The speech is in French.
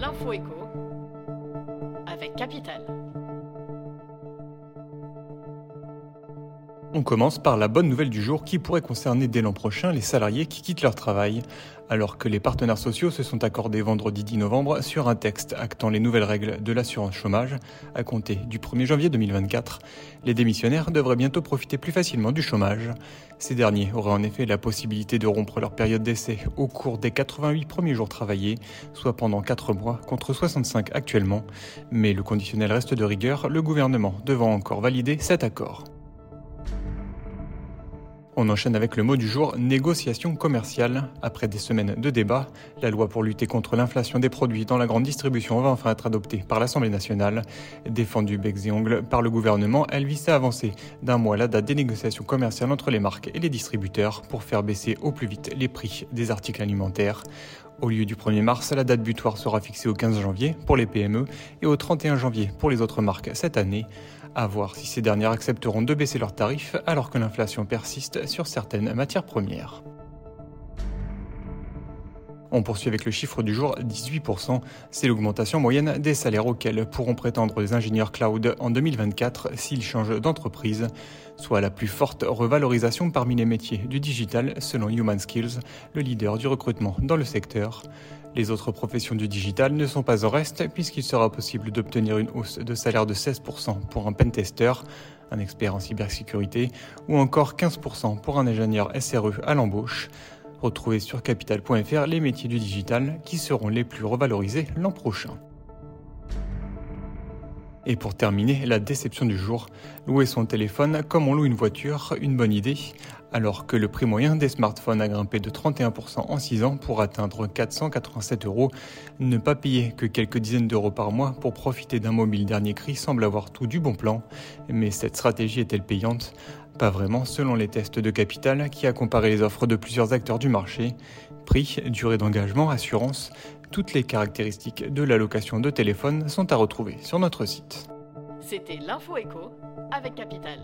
L'info avec Capital. On commence par la bonne nouvelle du jour qui pourrait concerner dès l'an prochain les salariés qui quittent leur travail, alors que les partenaires sociaux se sont accordés vendredi 10 novembre sur un texte actant les nouvelles règles de l'assurance chômage à compter du 1er janvier 2024. Les démissionnaires devraient bientôt profiter plus facilement du chômage. Ces derniers auraient en effet la possibilité de rompre leur période d'essai au cours des 88 premiers jours travaillés, soit pendant 4 mois contre 65 actuellement. Mais le conditionnel reste de rigueur, le gouvernement devant encore valider cet accord. On enchaîne avec le mot du jour, négociation commerciale. Après des semaines de débats, la loi pour lutter contre l'inflation des produits dans la grande distribution va enfin être adoptée par l'Assemblée nationale. Défendue becs et ongles par le gouvernement, elle vise à avancer d'un mois la date des négociations commerciales entre les marques et les distributeurs pour faire baisser au plus vite les prix des articles alimentaires. Au lieu du 1er mars, la date butoir sera fixée au 15 janvier pour les PME et au 31 janvier pour les autres marques cette année. À voir si ces dernières accepteront de baisser leurs tarifs alors que l'inflation persiste sur certaines matières premières. On poursuit avec le chiffre du jour, 18%. C'est l'augmentation moyenne des salaires auxquels pourront prétendre les ingénieurs cloud en 2024 s'ils changent d'entreprise, soit la plus forte revalorisation parmi les métiers du digital selon Human Skills, le leader du recrutement dans le secteur. Les autres professions du digital ne sont pas au reste puisqu'il sera possible d'obtenir une hausse de salaire de 16% pour un pentester, un expert en cybersécurité, ou encore 15% pour un ingénieur SRE à l'embauche. Retrouvez sur capital.fr les métiers du digital qui seront les plus revalorisés l'an prochain. Et pour terminer, la déception du jour, louer son téléphone comme on loue une voiture, une bonne idée, alors que le prix moyen des smartphones a grimpé de 31% en 6 ans pour atteindre 487 euros. Ne pas payer que quelques dizaines d'euros par mois pour profiter d'un mobile dernier cri semble avoir tout du bon plan. Mais cette stratégie est-elle payante? Pas vraiment selon les tests de Capital qui a comparé les offres de plusieurs acteurs du marché. Prix, durée d'engagement, assurance, toutes les caractéristiques de l'allocation de téléphone sont à retrouver sur notre site. C'était l'info écho avec Capital.